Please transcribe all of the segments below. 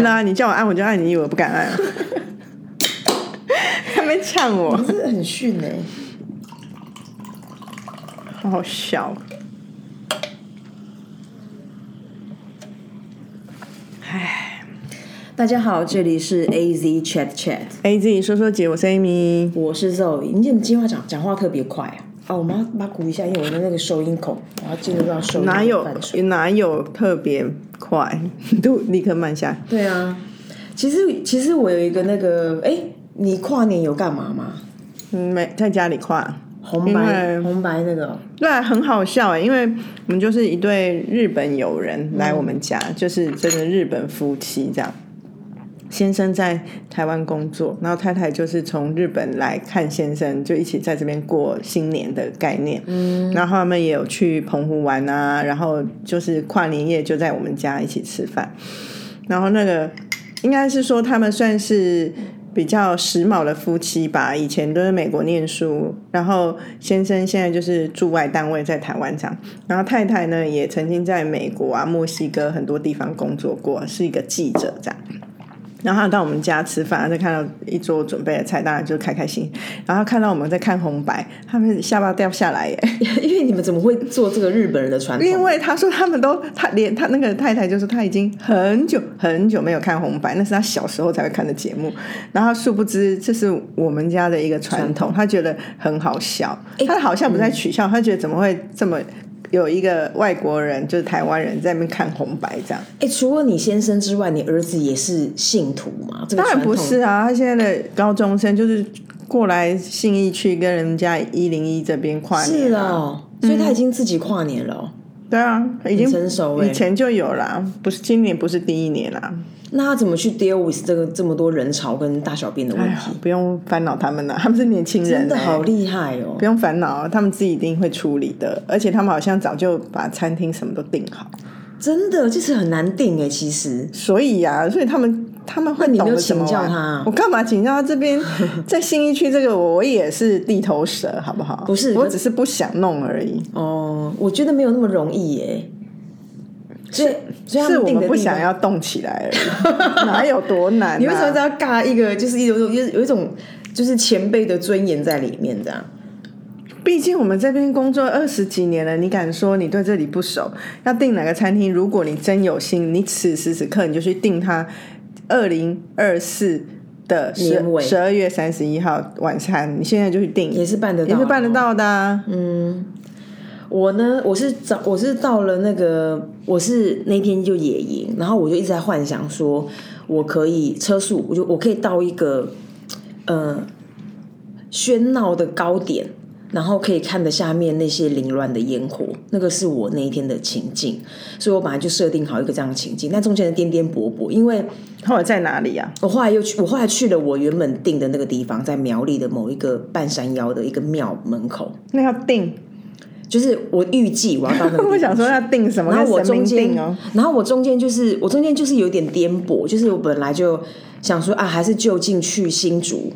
那你叫我按我就按，你以为我不敢按啊？还没呛我，真的很逊哎、好好笑。大家好，这里是 A Z Chat Chat，A Z 说说姐，我是 Amy。我是 Zoe。你怎么今天讲讲话特别快啊？啊，我们要把它鼓一下，因为我的那个收音孔，我要进入到收音哪有哪有特别快？都立刻慢下来。对啊，其实其实我有一个那个，哎，你跨年有干嘛吗？嗯，没在家里跨，红白红白那个，对，很好笑哎，因为我们就是一对日本友人来我们家，就是真的日本夫妻这样。先生在台湾工作，然后太太就是从日本来看先生，就一起在这边过新年的概念。嗯，然后他们也有去澎湖玩啊，然后就是跨年夜就在我们家一起吃饭。然后那个应该是说他们算是比较时髦的夫妻吧，以前都在美国念书，然后先生现在就是驻外单位在台湾这样，然后太太呢也曾经在美国啊、墨西哥很多地方工作过，是一个记者这样。然后他到我们家吃饭，他就看到一桌准备的菜，当然就开开心。然后看到我们在看红白，他们下巴掉下来耶。因为你们怎么会做这个日本人的传统？因为他说他们都，他连他那个太太就是他已经很久很久没有看红白，那是他小时候才会看的节目。然后殊不知这是我们家的一个传统，他觉得很好笑。他好像不在取笑，他觉得怎么会这么有一个外国人，就是台湾人在那边看红白这样。哎，除了你先生之外，你儿子也是信徒吗？这个当然不是啊，他现在的高中生就是过来信义区跟人家一零一这边跨年、是啊。哦，所以他已经自己跨年了哦、对啊，已经成熟欸以前就有啦，不是今年不是第一年啦。那他怎么去 deal with 这个这么多人潮跟大小便的问题？，不用烦恼他们了，他们是年轻人、真的欸好厉害哦不！用烦恼，他们自己一定会处理的。而且他们好像早就把餐厅什么都订好，真的，就是很难定哎，其实所以呀、所以他们他们会懂得请教他啊我干嘛请教他？这边 在新义区这个，我也是地头蛇，好不好？不是我只是不想弄而已。哦，我觉得没有那么容易耶。所以，所以是我们不想要动起来而已，哪有多难、啊？你为什么要尬一个？就是有有有有一种就是前辈的尊严在里面，这样。毕竟我们这边工作二十几年了，你敢说你对这里不熟？要订哪个餐厅？如果你真有心，你此时此刻你就去订它二零二四的十十二月三十一号晚餐，你现在就去订，也是办得到也是办得到的、啊。嗯。我呢，我是早我是到了那个，我是那天就野营，然后我就一直在幻想说，我可以车速，我就我可以到一个呃喧闹的高点，然后可以看得下面那些凌乱的烟火，那个是我那一天的情境，所以我本来就设定好一个这样的情境，但中间的颠颠簸簸，因为后来在哪里啊？我后来又去，我后来去了我原本定的那个地方，在苗栗的某一个半山腰的一个庙门口，那要定，就是我预计我要到那个 我想说要定什么？然后我中间，哦。然后我中间就是我中间就是有点颠簸，就是我本来就想说啊，还是就近去新竹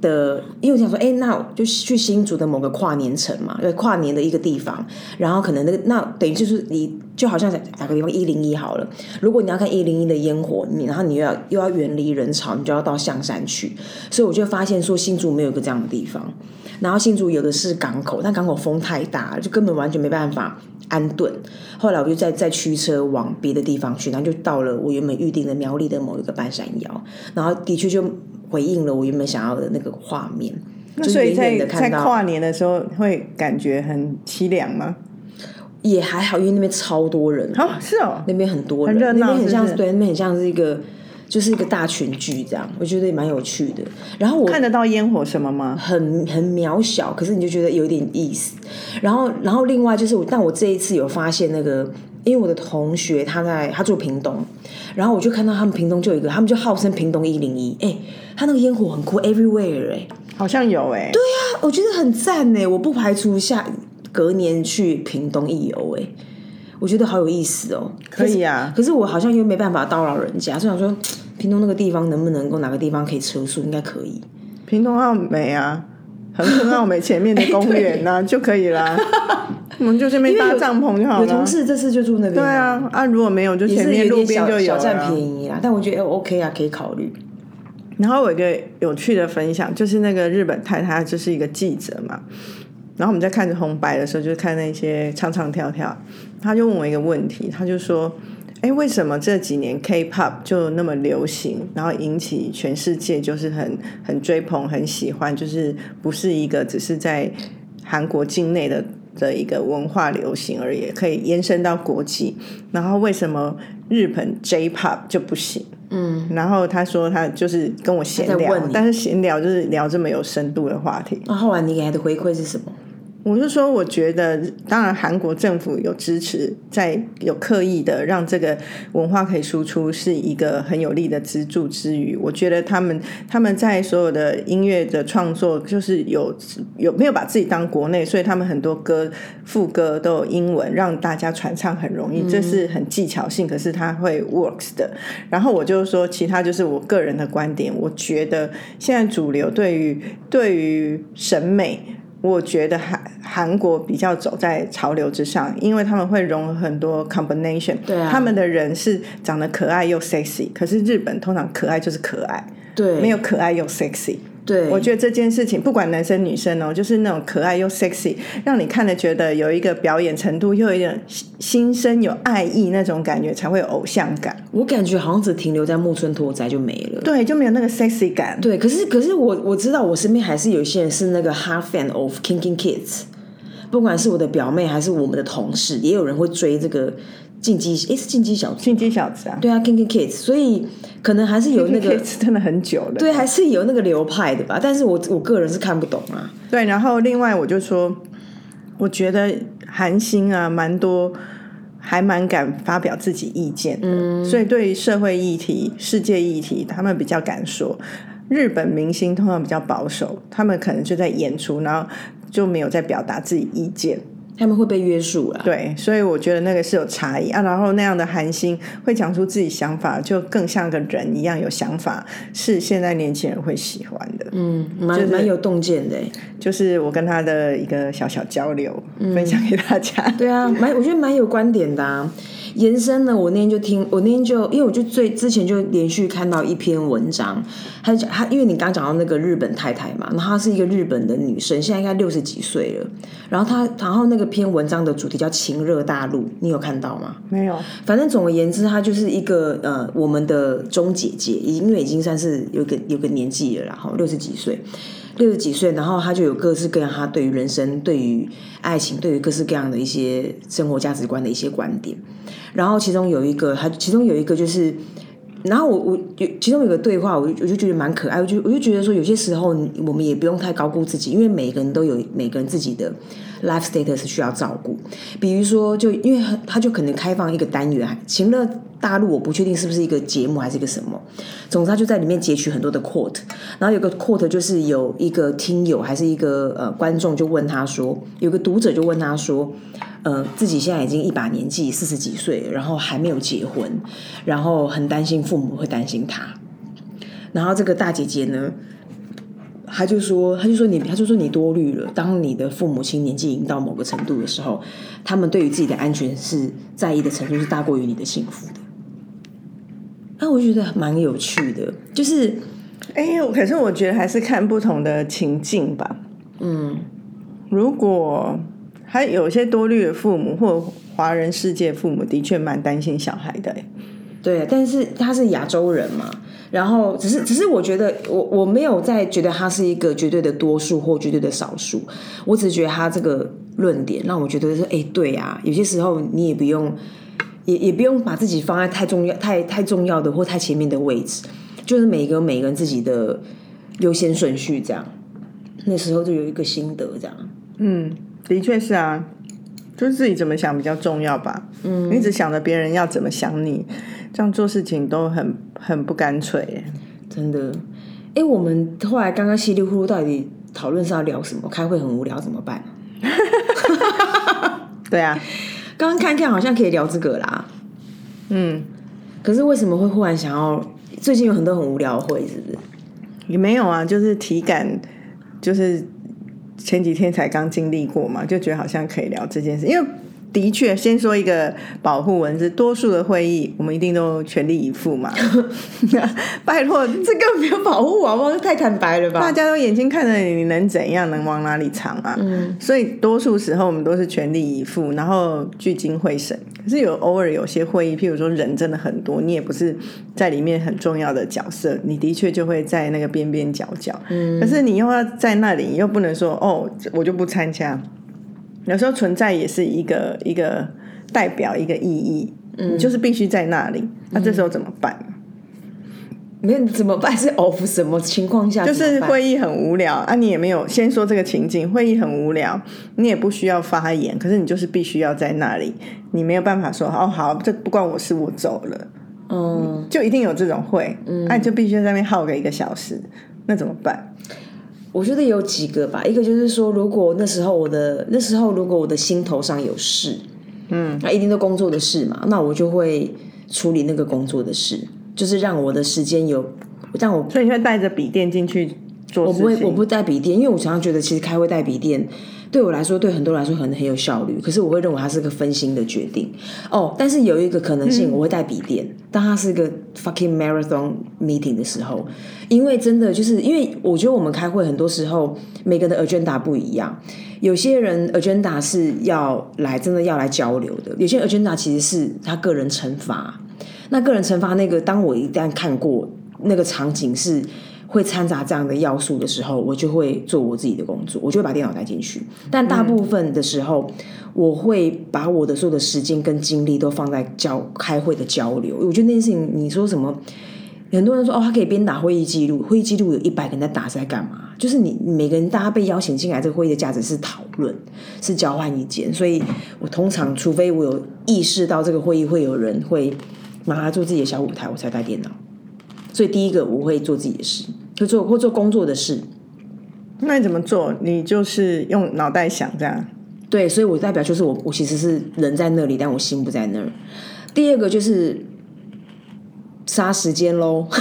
的，因为我想说，哎，那就去新竹的某个跨年城嘛，对，跨年的一个地方，然后可能那个那等于就是你就好像打个比方一零一好了，如果你要看一零一的烟火，你然后你又要又要远离人潮，你就要到象山去，所以我就发现说新竹没有一个这样的地方。然后新竹有的是港口，但港口风太大了，就根本完全没办法安顿。后来我就再再驱车往别的地方去，然后就到了我原本预定的苗栗的某一个半山腰，然后的确就回应了我原本想要的那个画面。那所以在在跨年的时候会感觉很凄凉吗？也还好，因为那边超多人，哦，是哦，那边很多人，很热闹那边很像对，那边很像是一个就是一个大群聚这样，我觉得也蛮有趣的。然后我看得到烟火什么吗？很很渺小，可是你就觉得有点意思。然后，然后另外就是我，但我这一次有发现那个，因为我的同学他在他住屏东，然后我就看到他们屏东就有一个，他们就号称屏东一零一，哎，他那个烟火很酷，everywhere 哎、好像有哎、对啊，我觉得很赞哎，我不排除下隔年去屏东一游哎。我觉得好有意思哦，可以啊可是我好像又没办法叨扰人家，所以想说，屏东那个地方能不能够哪个地方可以车速，应该可以。屏东澳美啊，横村澳美前面的公园呐、就可以啦。我们就这边搭帐篷就好了。有同事这次就住那边，对，啊，啊，如果没有，就前面路边就有小占。便宜啦。但我觉得哎 OK 啊，可以考虑。然后我一个有趣的分享，就是那个日本太太，就是一个记者嘛。然后我们在看着红白的时候，就看那些唱唱跳跳，他就问我一个问题，他就说：“哎，为什么这几年 K-pop 就那么流行，然后引起全世界就是很很追捧、很喜欢，就是不是一个只是在韩国境内的的一个文化流行而已，可以延伸到国际。然后为什么日本 J-pop 就不行？”嗯，然后他说他就是跟我闲聊但是闲聊就是聊这么有深度的话题。那后来你给他的回馈是什么？我是说，我觉得当然韩国政府有支持，在有刻意的让这个文化可以输出，是一个很有力的资助之余，我觉得他们他们在所有的音乐的创作，就是有有没有把自己当国内，所以他们很多歌副歌都有英文，让大家传唱很容易，这是很技巧性，可是它会 works 的。然后我就说，其他就是我个人的观点，我觉得现在主流对于对于审美。我觉得韩韩国比较走在潮流之上，因为他们会融合很多 combination。对啊他们的人是长得可爱又 sexy，可是日本通常可爱就是可爱，对，没有可爱又 sexy。对，我觉得这件事情不管男生女生哦，就是那种可爱又 sexy，让你看了觉得有一个表演程度，又有一点心生有爱意那种感觉，才会有偶像感。我感觉好像只停留在木村拓哉就没了。对，就没有那个 sexy 感。对，可是可是我我知道我身边还是有一些人是那个 half fan of King King Kids，不管是我的表妹还是我们的同事，也有人会追这个进击，诶是进击小子，进击小子啊，对啊，King King Kids，所以可能还是有那个真的很久了。对，还是有那个流派的吧。但是我我个人是看不懂啊。对，然后另外我就说，我觉得韩星啊，蛮多还蛮敢发表自己意见的，所以对于社会议题、世界议题，他们比较敢说。日本明星通常比较保守，他们可能就在演出，然后就没有在表达自己意见。他们会被约束啦。对，所以我觉得那个是有差异啊。然后那样的韩星会讲出自己想法，就更像个人一样有想法，是现在年轻人会喜欢的。嗯，蛮蛮有洞见的欸。就是我跟他的一个小小交流，分享给大家。对啊，蛮我觉得蛮有观点的啊。延伸呢，我那天就听，我那天就因为我就最之前就连续看到一篇文章，他就讲他因为你刚刚讲到那个日本太太嘛，然后她是一个日本的女生，现在应该六十几岁了。然后她，然后那个篇文章的主题叫“情热大陆”，你有看到吗？没有，反正总而言之，她就是一个呃，我们的钟姐姐，因为已经算是有个有个年纪了啦，哈，六十几岁，六十几岁，然后他就有各式各样他对于人生、对于爱情、对于各式各样的一些生活价值观的一些观点。然后其中有一个，他其中有一个就是。然后我我有其中有个对话，我我就觉得蛮可爱，我就我就觉得说有些时候我们也不用太高估自己，因为每个人都有每个人自己的 life status 需要照顾。比如说，就因为他就可能开放一个单元，情乐大陆我不确定是不是一个节目还是一个什么，总之他就在里面截取很多的 quote，然后有个 quote 就是有一个听友还是一个呃观众就问他说，有个读者就问他说。呃，自己现在已经一把年纪，四十几岁，然后还没有结婚，然后很担心父母会担心他。然后这个大姐姐呢，她就说，他就说你，他就说你多虑了。当你的父母亲年纪已经到某个程度的时候，他们对于自己的安全是在意的程度是大过于你的幸福的。那我觉得蛮有趣的，就是，哎，可是我觉得还是看不同的情境吧。嗯，如果还有些多虑的父母或华人世界父母，的确蛮担心小孩的。对，但是他是亚洲人嘛，然后只是只是我觉得我我没有在觉得他是一个绝对的多数或绝对的少数，我只是觉得他这个论点让我觉得说，哎，对啊，有些时候你也不用也也不用把自己放在太重要太太重要的或太前面的位置，就是每个每个人自己的优先顺序这样。那时候就有一个心得这样，嗯，的确是啊，就是自己怎么想比较重要吧。嗯，你只想着别人要怎么想你，这样做事情都很很不干脆。真的。哎，我们后来刚刚稀里糊涂到底讨论是要聊什么？开会很无聊怎么办？对啊，刚刚看看好像可以聊这个啦，嗯，可是为什么会忽然想要？最近有很多很无聊的会，是不是？也没有啊，就是体感，就是前几天才刚经历过嘛，就觉得好像可以聊这件事，因为。的确，先说一个保护文字，多数的会议我们一定都全力以赴嘛。拜托，这个没有保护啊，我太坦白了吧？大家都眼睛看着你，你能怎样？能往哪里藏啊？嗯，所以多数时候我们都是全力以赴，然后聚精会神。可是有偶尔有些会议，譬如说人真的很多，你也不是在里面很重要的角色，你的确就会在那个边边角角。嗯，可是你又要在那里，又不能说哦，我就不参加。有时候存在也是一个一个代表一个意义，嗯，就是必须在那里。那这时候怎么办？没有怎么办？是 off 什么情况下？就是会议很无聊啊，你也没有先说这个情境，会议很无聊，你也不需要发言，可是你就是必须要在那里，你没有办法说哦好，这不关我事，我走了。嗯，就一定有这种会，嗯，那就必须在那边耗个一个小时，那怎么办？我觉得有几个吧，一个就是说，如果那时候我的那时候如果我的心头上有事，嗯，那一定都工作的事嘛，那我就会处理那个工作的事，就是让我的时间有让我，所以你会带着笔电进去做，我不会，我不带笔电，因为我常常觉得其实开会带笔电。对我来说，对很多人来说可能很有效率，可是我会认为它是个分心的决定。哦，但是有一个可能性，我会带笔电，当它是一个 fucking marathon meeting 的时候，因为真的就是因为我觉得我们开会很多时候每个人的 agenda 不一样，有些人 agenda 是要来真的要来交流的，有些 agenda 其实是他个人惩罚。那个人惩罚那个，当我一旦看过那个场景是。会掺杂这样的要素的时候，我就会做我自己的工作，我就会把电脑带进去。但大部分的时候，我会把我的所有的时间跟精力都放在交开会的交流。我觉得那件事情，你说什么？很多人说哦，他可以边打会议记录，会议记录有一百个人在打是在干嘛？就是你每个人大家被邀请进来，这个会议的价值是讨论，是交换意见。所以我通常，除非我有意识到这个会议会有人会拿来做自己的小舞台，我才带电脑。所以第一个我会做自己的事，就做或做工作的事。那你怎么做？你就是用脑袋想这样。对，所以我代表就是我，我其实是人在那里，但我心不在那儿。第二个就是杀时间喽。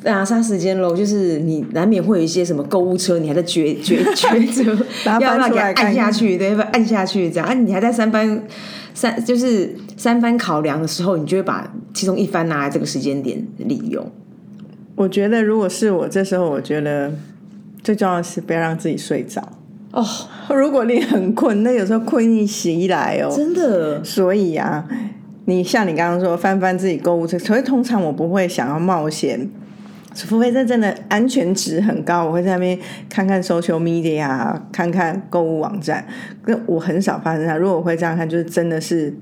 对啊，杀时间喽，就是你难免会有一些什么购物车，你还在抉抉抉择 要不要给按下去，对，要不要按下去这样啊？你还在三番三就是三番考量的时候，你就会把其中一番拿来这个时间点利用。我觉得如果是我这时候，我觉得最重要的是不要让自己睡着哦。如果你很困，那有时候困意袭来哦，真的。所以啊，你像你刚刚说翻翻自己购物车，所以通常我不会想要冒险。除非这真的安全值很高，我会在那边看看 social media，看看购物网站。那我很少发生这样。如果我会这样看，就是真的是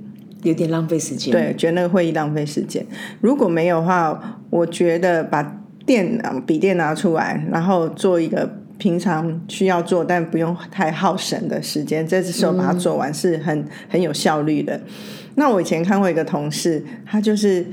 有点浪费时间。对，觉得那个会议浪费时间。如果没有的话，我觉得把电脑、笔电拿出来，然后做一个平常需要做但不用太耗神的时间，这时候把它做完是很很有效率的。那我以前看过一个同事，他就是。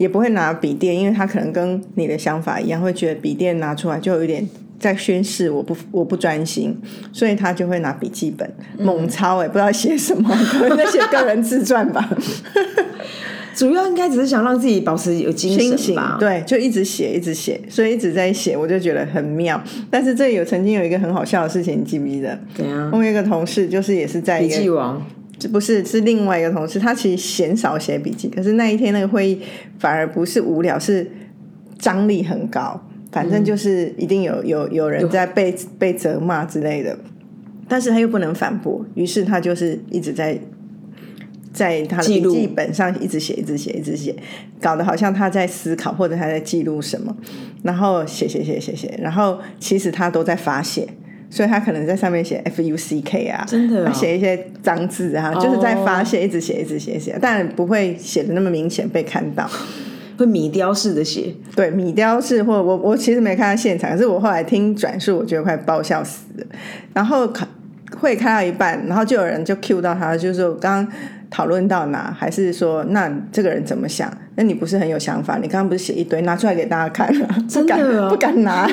也不会拿笔电，因为他可能跟你的想法一样，会觉得笔电拿出来就有点在宣誓我不我不专心，所以他就会拿笔记本猛抄，哎，不知道写什么，可能在写个人自传吧。主要应该只是想让自己保持有精神吧，对，就一直写，一直写，所以一直在写，我就觉得很妙。但是这里有曾经有一个很好笑的事情，你记不记得？怎样？我有一个同事，就是也是在笔记王。这不是是另外一个同事，他其实嫌少写笔记，可是那一天那个会议反而不是无聊，是张力很高。反正就是一定有有有人在被被责骂之类的，但是他又不能反驳，于是他就是一直在在他的笔记本上一直写，一直写，一直写，搞得好像他在思考或者他在记录什么，然后写写写写写，然后其实他都在发泄。所以他可能在上面写 F U C K 啊，真的，写一些脏字啊，就是在发泄，一直写，一直写，写，但不会写的那么明显被看到，会米雕式的写，对，米雕式，或我我其实没看到现场，可是我后来听转述，我觉得快爆笑死了。然后会开到一半，然后就有人就 Q 到他，就是说刚刚讨论到哪，还是说那这个人怎么想？那你不是很有想法？你刚刚不是写一堆，拿出来给大家看吗？真的不敢拿，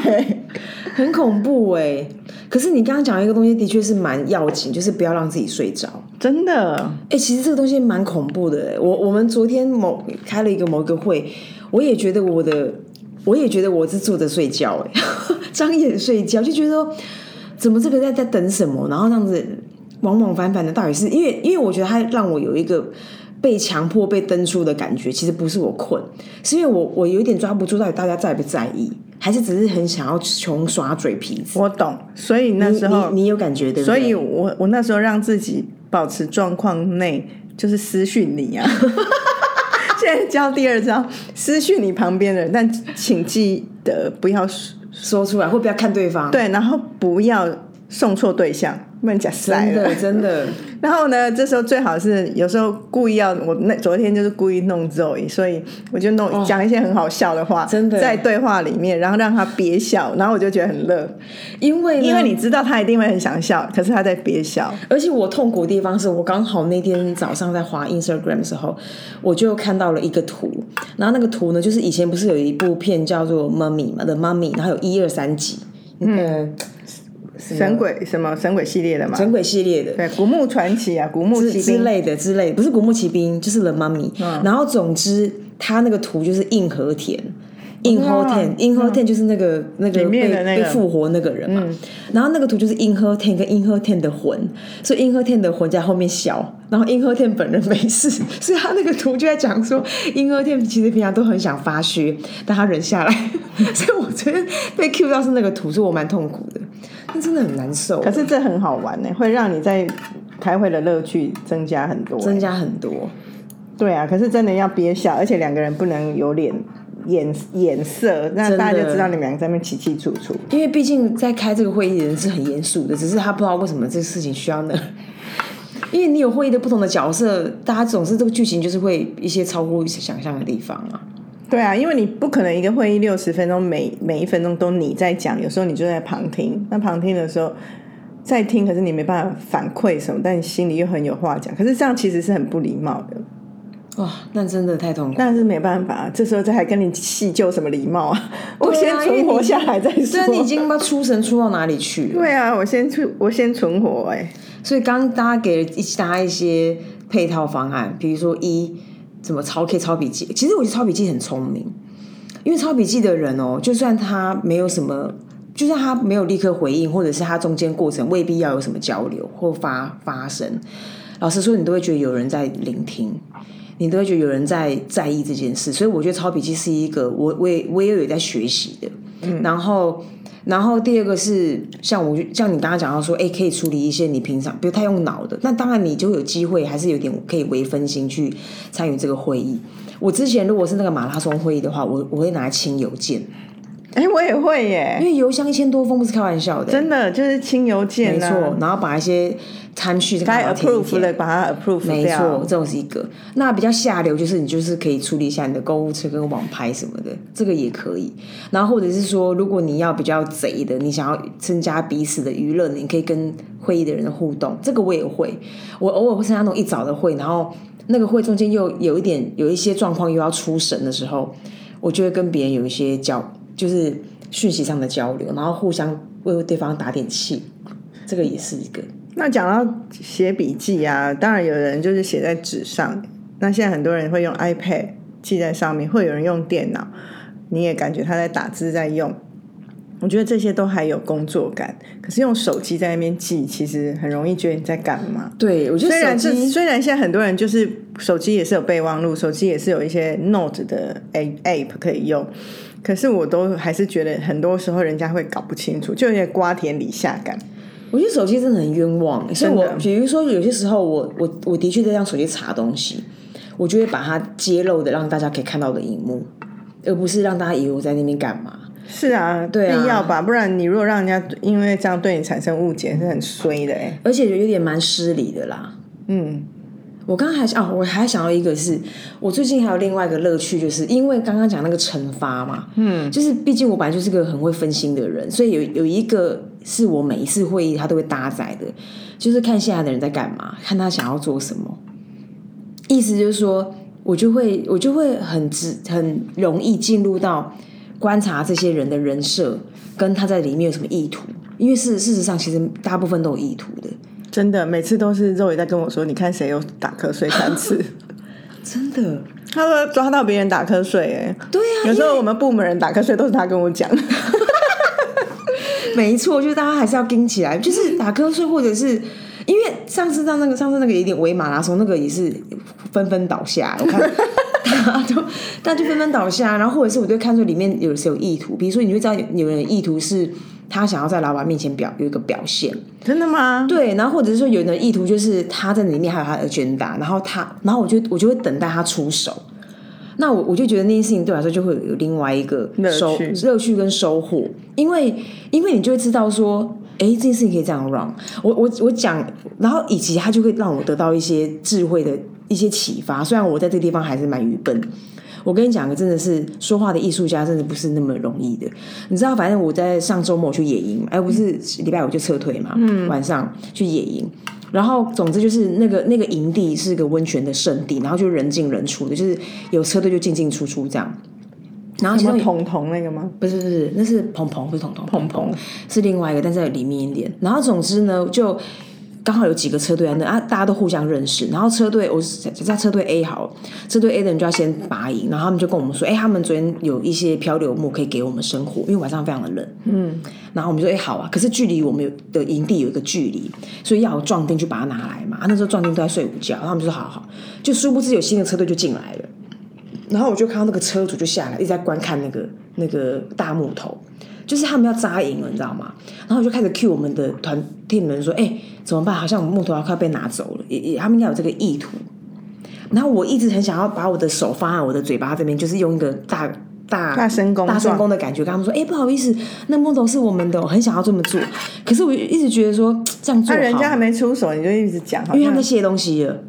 很恐怖哎。可是你刚刚讲一个东西，的确是蛮要紧，就是不要让自己睡着。真的，哎，其实这个东西蛮恐怖的。我我们昨天某开了一个某一个会，我也觉得我的，我也觉得我是坐着睡觉。哎，张眼睡觉，就觉得说怎么这个在在等什么，然后这样子往往反反的，到底是因为因为我觉得它让我有一个被强迫被登出的感觉，其实不是我困，是因为我我有一点抓不住到底大家在不在意，还是只是很想要穷耍嘴皮子。我懂，所以那时候你你有感觉对不对？所以我我那时候让自己保持状况内，就是私讯你啊。现在教第二招，私讯你旁边的人，但请记得不要说出来，或不要看对方。对，然后不要送错对象，不能讲塞了，真的。然后呢，这时候最好是有时候故意要我那昨天就是故意弄 Zoe，所以我就弄讲一些很好笑的话，真的。在对话里面，然后让他憋笑，然后我就觉得很乐，因为因为你知道他一定会很想笑，可是他在憋笑。而且我痛苦的地方是我刚好那天早上在滑 Instagram 的时候，我就看到了一个图，然后那个图呢，就是以前不是有一部片叫做《Mummy》嘛，的《Mummy》，然后有一二三集，嗯。神鬼什么？神鬼系列的嘛？神鬼系列的，对，古墓传奇啊，古墓奇兵。之类的之类，不是古墓奇兵，就是 The Mummy。然后总之，他那个图就是硬和田，硬和田，硬和田就是那个那个被被复活那个人嘛。然后那个图就是硬和田跟硬和田的魂，所以硬和田的魂在后面笑，然后硬和田本人没事，所以他那个图就在讲说，硬和田其实平常都很想发虚，但他忍下来。所以我觉得被 Q 到是那个图，所以我蛮痛苦的。那真的很难受，可是这很好玩呢，会让你在开会的乐趣增加很多，增加很多。对啊，可是真的要憋笑，而且两个人不能有脸眼眼色，那大家就知道你们两个在那边起起楚楚。因为毕竟在开这个会议的人是很严肃的，只是他不知道为什么这个事情需要呢？因为你有会议的不同的角色，大家总是这个剧情就是会一些超乎想象的地方啊。对啊，因为你不可能一个会议六十分钟，每每一分钟都你在讲，有时候你就在旁听。那旁听的时候在听，可是你没办法反馈什么，但你心里又很有话讲。可是这样其实是很不礼貌的。哇，那真的太痛苦。但是没办法，这时候再还跟你细究什么礼貌啊？我先存活下来再说。你已经把出神出到哪里去了。对啊，我先出，我先存活哎。所以刚大家给了一大家一些配套方案，比如说一。怎么抄可以抄笔记？其实我觉得抄笔记很聪明，因为抄笔记的人哦，就算他没有什么，就算他没有立刻回应，或者是他中间过程未必要有什么交流或发发生，老实说，你都会觉得有人在聆听，你都会觉得有人在在意这件事。所以我觉得抄笔记是一个我我也我也有在学习的，然后。然后第二个是像我像你刚刚讲到说，哎，可以处理一些你平常不太用脑的，那当然你就有机会，还是有点可以微分心去参与这个会议。我之前如果是那个马拉松会议的话，我我会拿来清邮件。哎，我也会耶，因为邮箱一千多封不是开玩笑的，真的就是清邮件，没错。然后把一些参序该 approve 的把它 approve 没错，这种是一个。那比较下流就是你就是可以处理一下你的购物车跟网拍什么的，这个也可以。然后或者是说，如果你要比较贼的，你想要增加彼此的娱乐，你可以跟会议的人互动，这个我也会。我偶尔会参加那种一早的会，然后那个会中间又有一点有一些状况又要出神的时候，我就会跟别人有一些交。就是讯息上的交流，然后互相为对方打点气，这个也是一个。那讲到写笔记啊，当然有人就是写在纸上，那现在很多人会用 iPad 记在上面，会有人用电脑，你也感觉他在打字在用。我觉得这些都还有工作感，可是用手机在那边记，其实很容易觉得你在干嘛。对，我觉得虽然虽然现在很多人就是手机也是有备忘录，手机也是有一些 Note 的 App 可以用。可是我都还是觉得很多时候人家会搞不清楚，就有点瓜田李下感。我觉得手机真的很冤枉，所以我比如说有些时候我我我的确在用手机查东西，我就会把它揭露的让大家可以看到的荧幕，而不是让大家以为我在那边干嘛。是啊，对啊，必要吧？不然你如果让人家因为这样对你产生误解，是很衰的哎，而且有点蛮失礼的啦。嗯。我刚刚还想，我还想到一个，是我最近还有另外一个乐趣，就是因为刚刚讲那个惩罚嘛，嗯，就是毕竟我本来就是个很会分心的人，所以有有一个是我每一次会议他都会搭载的，就是看现在的人在干嘛，看他想要做什么。意思就是说，我就会我就会很直很容易进入到观察这些人的人设，跟他在里面有什么意图，因为事事实上其实大部分都有意图的。真的，每次都是肉也在跟我说，你看谁又打瞌睡三次？真的，他说抓到别人打瞌睡，哎，对呀，有时候我们部门人打瞌睡都是他跟我讲。没错，就是大家还是要盯起来，就是打瞌睡，或者是因为上次到那个上次那个有点围马拉松，那个也是纷纷倒下，我看 大家都大家就纷纷倒下，然后或者是我就看出里面有谁有意图，比如说你会知道有人意图是他想要在老板面前表有一个表现，真的吗？对，然后或者是说有人的意图就是他在里面还有他的 agenda，然后他，然后我就我就会等待他出手。那我我就觉得那件事情对我来说就会有另外一个收乐趣跟收获，因为因为你就会知道说，哎，这件事情可以这样 run。我我我讲，然后以及他就会让我得到一些智慧的一些启发。虽然我在这个地方还是蛮愚笨，我跟你讲个真的是说话的艺术家，真的不是那么容易的。你知道，反正我在上周末去野营，哎，不是礼拜五就撤退嘛，嗯，晚上去野营。然后，总之就是那个那个营地是个温泉的圣地，然后就人进人出的，就是有车队就进进出出这样。然后，什么彤彤那个吗？不是不是，那是鹏鹏，不是彤彤，鹏鹏是另外一个，但是在里面一点。然后，总之呢，就。刚好有几个车队在那啊，大家都互相认识。然后车队，我在车队 A 好，车队 A 的人就要先拔营，然后他们就跟我们说，哎，他们昨天有一些漂流木可以给我们生火，因为晚上非常的冷。嗯，然后我们说，哎，好啊。可是距离我们有的营地有一个距离，所以要壮丁去把它拿来嘛。啊那时候壮丁都在睡午觉，然后他们就说，好好。就殊不知有新的车队就进来了，然后我就看到那个车主就下来，一直在观看那个那个大木头。就是他们要扎营了，你知道吗？然后我就开始 cue 我们的团 team 人说：“哎，怎么办？好像我们木头要快被拿走了。”也也，他们应该有这个意图。然后我一直很想要把我的手放在我的嘴巴这边，就是用一个大大大声功大声功的感觉跟他们说：“哎，不好意思，那木头是我们的。”我很想要这么做，可是我一直觉得说这样做，那人家还没出手，你就一直讲，因为他们卸东西了。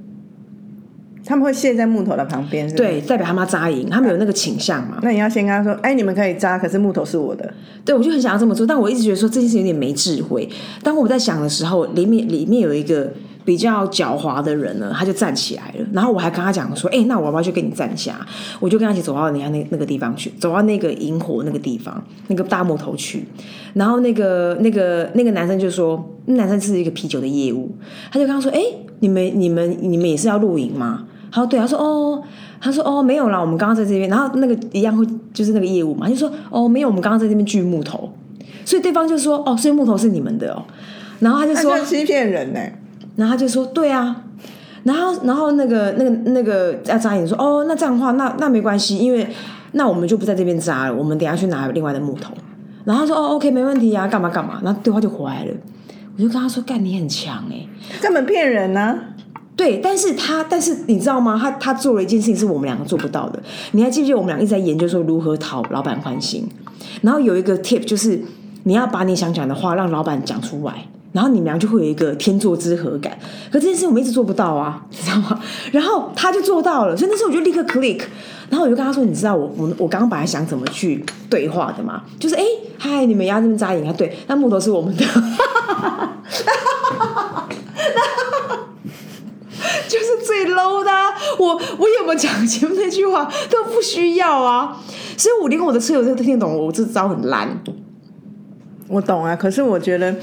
他们会卸在木头的旁边，对，代表他们要扎营，他们有那个倾向嘛。那你要先跟他说，哎，你们可以扎，可是木头是我的。对，我就很想要这么做，但我一直觉得说这件事有点没智慧。当我在想的时候，里面里面有一个比较狡猾的人呢，他就站起来了，然后我还跟他讲说，哎，那我要不要去跟你站下？我就跟他一起走到人家那那个地方去，走到那个萤火那个地方，那个大木头去。然后那个那个那个男生就说，那男生是一个啤酒的业务，他就跟他说，哎，你们你们你们也是要露营吗？好，对，他说哦，他说哦，没有啦，我们刚刚在这边，然后那个一样会就是那个业务嘛，就说哦，没有，我们刚刚在这边锯木头，所以对方就说哦，所以木头是你们的哦，然后他就说欺骗人呢，然后他就说对啊，然后然后那个那个那个要扎眼说哦，那这样的话，那那没关系，因为那我们就不在这边扎了，我们等下去拿另外的木头，然后他说哦，OK，没问题啊，干嘛干嘛，然后对话就回来了，我就跟他说干，你很强哎，根本骗人呢。对，但是他，但是你知道吗？他他做了一件事情是我们两个做不到的。你还记不记得我们俩一直在研究说如何讨老板欢心？然后有一个 tip 就是你要把你想讲的话让老板讲出来，然后你们俩就会有一个天作之合感。可这件事我们一直做不到啊，你知道吗？然后他就做到了，所以那时候我就立刻 click，然后我就跟他说：“你知道我我我刚刚本来想怎么去对话的吗？就是哎嗨，你们要这么扎营啊？对，那木头是我们的。” 就是最 low 的，我我有没有讲前面那句话都不需要啊，所以我连我的车友都听得懂，我这招很烂。我懂啊，可是我觉得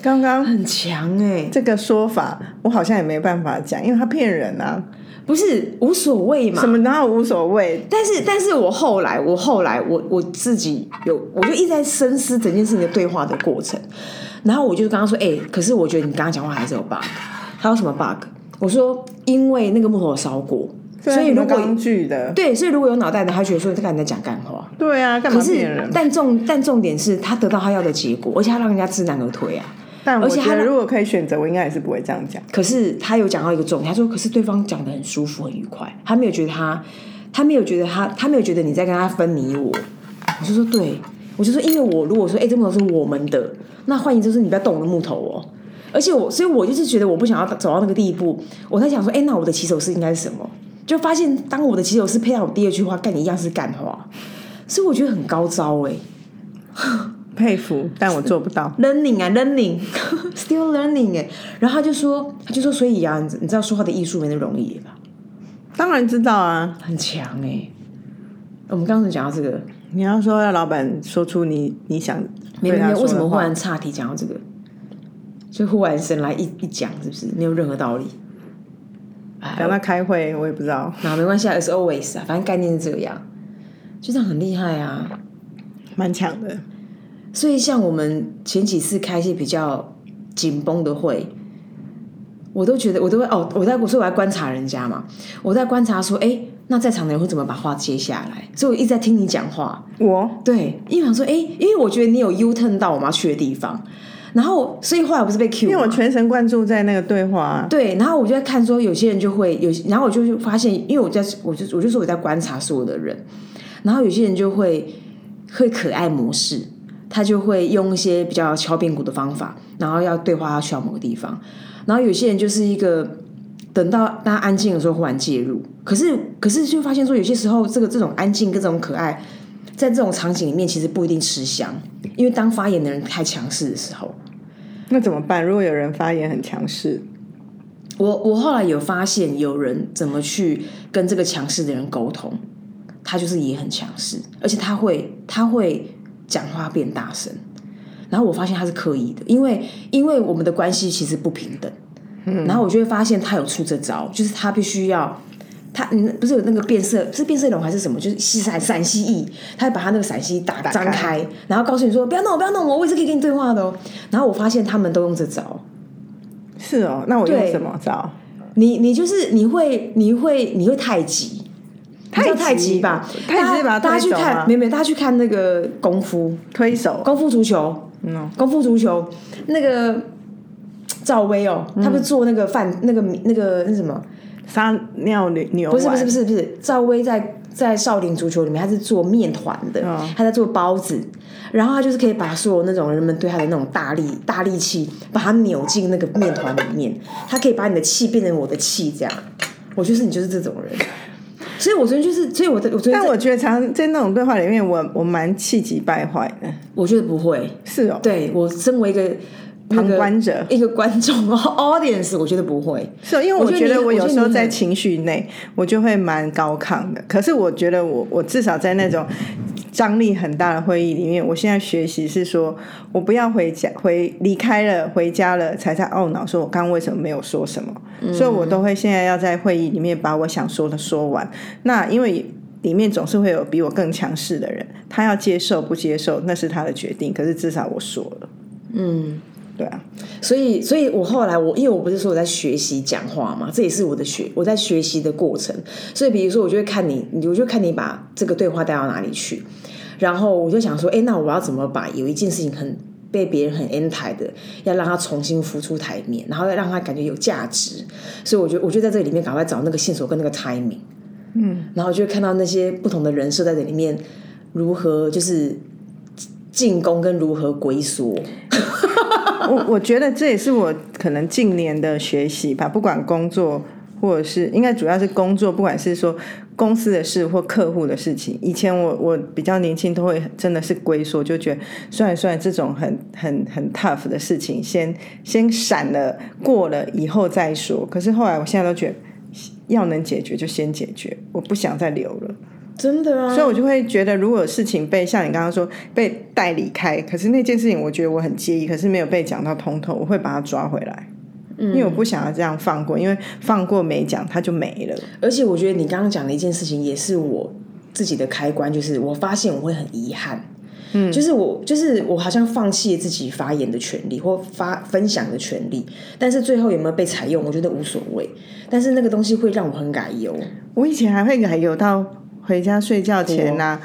刚刚很强哎，这个说法我好像也没办法讲，因为他骗人啊，不是无所谓嘛？什么哪有无所谓？但是但是我后来我后来我我自己有，我就一直在深思整件事情的对话的过程，然后我就刚刚说，哎，可是我觉得你刚刚讲话还是有 bug，还有什么 bug？我说，因为那个木头烧过，所以如果工具的对，所以如果有脑袋的，他觉得说这个人在讲干话。对啊，干嘛骗人？但重但重点是他得到他要的结果，而且他让人家知难而退啊。但而且他如果可以选择，我应该也是不会这样讲。可是他有讲到一个重点，他说：“可是对方讲的很舒服、很愉快，他没有觉得他，他没有觉得他，他没有觉得你在跟他分你我。”我就说：“对，我就说，因为我如果说，哎，这木头是我们的，那换言之是你不要动我的木头哦。”而且我，所以我就是觉得我不想要走到那个地步。我在想说，哎，那我的起手式应该是什么？就发现，当我的起手式配上我第二句话，干你一样是干话，所以我觉得很高招哎，佩服，但我做不到。Learning 啊，Learning，Still Learning 哎。然后他就说，他就说，所以啊，你知道说话的艺术没那么容易吧？当然知道啊，很强哎。我们刚刚讲到这个，你要说要老板说出你你想，没没为什么忽然岔题讲到这个？就忽然神来一一讲，是不是没有任何道理？讲到开会，我也不知道。那没关系，as always 啊，反正概念是这样，就这样很厉害啊，蛮强的。所以像我们前几次开一些比较紧绷的会，我都觉得我都会哦，我在我说我在观察人家嘛，我在观察说，哎，那在场的人会怎么把话接下来？所以我一直在听你讲话。我对，因为想说，哎，因为我觉得你有 U turn 到我们要去的地方，然后所以后来不是被 Q，因为我全神贯注在那个对话。对，然后我就在看说，有些人就会有，然后我就发现，因为我在我就我就说我在观察所有的人，然后有些人就会会可爱模式，他就会用一些比较敲边鼓的方法，然后要对话要去到某个地方，然后有些人就是一个等到大家安静的时候忽然介入，可是可是就发现说，有些时候这个这种安静跟这种可爱，在这种场景里面其实不一定吃香，因为当发言的人太强势的时候。那怎么办？如果有人发言很强势，我我后来有发现有人怎么去跟这个强势的人沟通，他就是也很强势，而且他会他会讲话变大声，然后我发现他是刻意的，因为因为我们的关系其实不平等，然后我就会发现他有出这招，就是他必须要他嗯不是有那个变色是变色龙还是什么，就是西闪陕西翼，他会把他那个陕西打张开，然后告诉你说不要弄我不要弄我，我也是可以跟你对话的哦，然后我发现他们都用这招。是哦，那我用什么招？你你就是你会你会你会太极，你知道太极吧？太极是把它大家去看，没有没，大家去看那个功夫。推手，功夫足球，嗯，功夫足球。那个赵薇哦，他不是做那个饭那个米那个那什么？撒尿牛牛不是不是不是不是，赵薇在在少林足球里面，她是做面团的，嗯。她在做包子，然后她就是可以把所有那种人们对她的那种大力大力气，把它扭进那个面团里面，她可以把你的气变成我的气，这样，我就是你就是这种人，所以我昨天就是，所以我的我昨天但我觉得常在那种对话里面，我我蛮气急败坏的。我觉得不会，是哦，对我身为一个。那旁个观者一个观众 audience，我觉得不会。是哦，因为我我觉得我有时候在情绪内，我就会蛮高亢的。可是我觉得我我至少在那种张力很大的会议里面，我现在学习是说，我不要回家回离开了回家了才在懊恼，说我刚刚为什么没有说什么。所以我都会现在要在会议里面把我想说的说完。那因为。里面总是会有比我更强势的人，他要接受不接受那是他的决定，可是至少我说了，嗯，对啊，所以，所以我后来我因为我不是说我在学习讲话嘛，这也是我的学我在学习的过程。所以，比如说，我就会看你，我就看你把这个对话带到哪里去，然后我就想说，哎，那我要怎么把有一件事情很被别人很 anti 的，要让他重新浮出台面，然后要让他感觉有价值。所以，我就我就在这里面赶快找那个线索跟那个 timing，嗯，然后就会看到那些不同的人设在这里面如何就是进攻跟如何龟缩。我我觉得这也是我可能近年的学习吧，不管工作或者是应该主要是工作，不管是说公司的事或客户的事情。以前我我比较年轻，都会真的是龟缩，就觉得算了算了，这种很很很 tough 的事情，先先闪了过了以后再说。可是后来我现在都觉得，要能解决就先解决，我不想再留了。真的啊，所以我就会觉得，如果事情被像你刚刚说被带离开，可是那件事情我觉得我很介意，可是没有被讲到通透，我会把它抓回来，因为我不想要这样放过，因为放过没讲它就没了。而且我觉得你刚刚讲的一件事情，也是我自己的开关，就是我发现我会很遗憾，嗯，就是我就是我好像放弃了自己发言的权利或发分享的权利，但是最后有没有被采用，我觉得无所谓，但是那个东西会让我很改忧。我以前还会改有到回家睡觉前呐、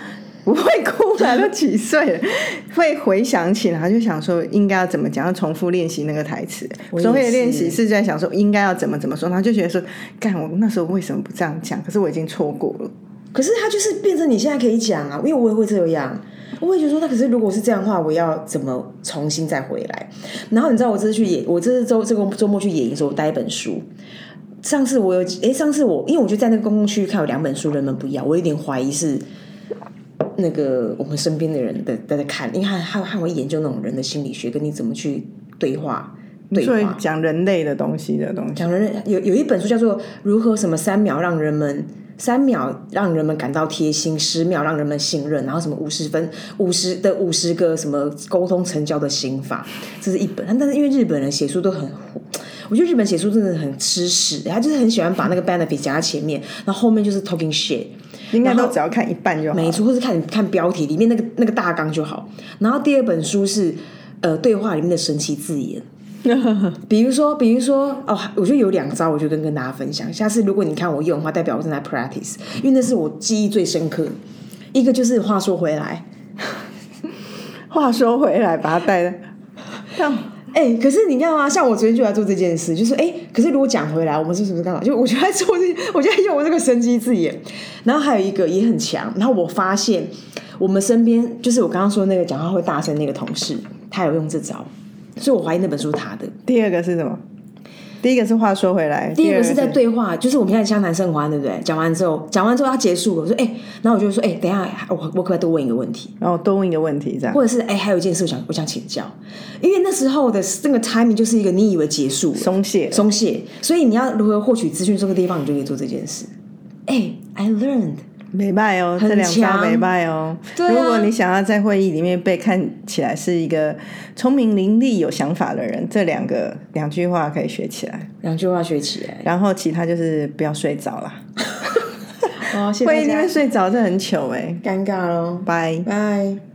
不会哭了，都几岁了，会回想起来，就想说应该要怎么讲，要重复练习那个台词。也所谓的练习是在想说应该要怎么怎么说，然后就觉得说，干我那时候为什么不这样讲？可是我已经错过了。可是他就是变成你现在可以讲啊，因为我也会这样，我会觉得说，那可是如果是这样的话，我要怎么重新再回来？然后你知道我这次去野，我这次周这个周末去野营的时候，我带一本书。上次我有，诶，上次我因为我就在那个公共区域看有两本书，人们不要，我有点怀疑是那个我们身边的人在在在看，因为他他他会研究那种人的心理学，跟你怎么去对话对所以话。讲人类的东西的东西，讲人类有有一本书叫做《如何什么三秒让人们三秒让人们感到贴心，十秒让人们信任，然后什么五十分五十的五十个什么沟通成交的心法》，这是一本。但是因为日本人写书都很，我觉得日本写书真的很吃屎，他就是很喜欢把那个 benefit 讲在前面，然后后面就是 talking shit。应该都只要看一半就好。没错，或是看看标题里面那个那个大纲就好。然后第二本书是呃对话里面的神奇字眼，比如说比如说哦，我觉得有两招，我就跟跟大家分享。下次如果你看我用的话，代表我正在 practice，因为那是我记忆最深刻。一个就是话说回来，话说回来，把它带的，哎、可是你知道吗，像我昨天就来做这件事，就是哎、可是如果讲回来，我们是不是干嘛？就我就在 做这，我就在用我这个神机字眼。然后还有一个也很强，然后我发现我们身边就是我刚刚说那个讲话会大声那个同事，他有用这招，所以我怀疑那本书他的。第二个是什么？第一个是话说回来，第二个是在是对话，就是我们现在湘南盛欢，对不对？讲完之后，讲完之后要结束了，我说哎、然后我就说哎、等一下，我我可不可以多问一个问题？然后多问一个问题，这样或者是哎、还有一件事我想我想请教，因为那时候的那个 timing 就是一个你以为结束了松懈。松懈，所以你要如何获取资讯这个地方，你就可以做这件事。哎、i learned，没败哦，很这两招强没败哦。对啊如果你想要在会议里面被看起来是一个聪明伶俐、有想法的人，这两个两句话可以学起来。两句话学起来。然后其他就是不要睡着啦。哦，谢谢 会议里，面睡着这很糗哎、尴尬喽，拜。拜。